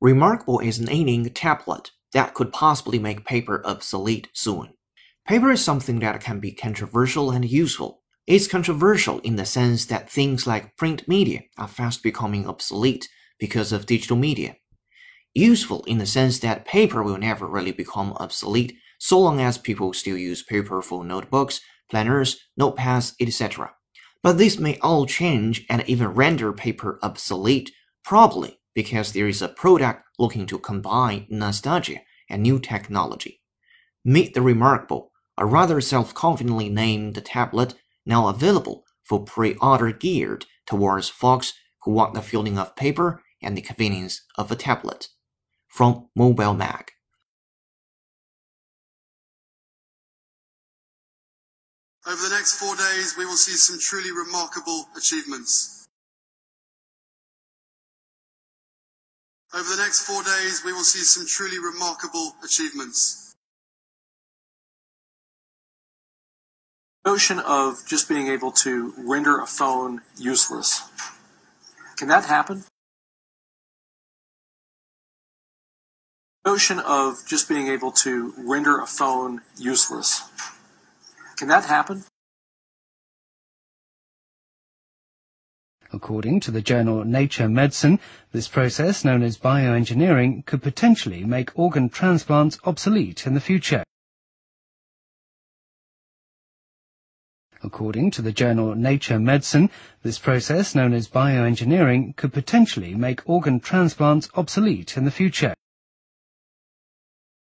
Remarkable is an inning tablet that could possibly make paper obsolete soon. Paper is something that can be controversial and useful. It's controversial in the sense that things like print media are fast becoming obsolete because of digital media. Useful in the sense that paper will never really become obsolete so long as people still use paper for notebooks, planners, notepads, etc. But this may all change and even render paper obsolete probably because there is a product looking to combine nostalgia and new technology. Meet the Remarkable, a rather self-confidently named tablet now available for pre-order geared towards folks who want the feeling of paper and the convenience of a tablet. From Mobile Mag. Over the next four days, we will see some truly remarkable achievements. Over the next four days, we will see some truly remarkable achievements. Notion of just being able to render a phone useless. Can that happen? Notion of just being able to render a phone useless. Can that happen? According to the journal Nature Medicine, this process, known as bioengineering, could potentially make organ transplants obsolete in the future. According to the journal Nature Medicine, this process, known as bioengineering, could potentially make organ transplants obsolete in the future.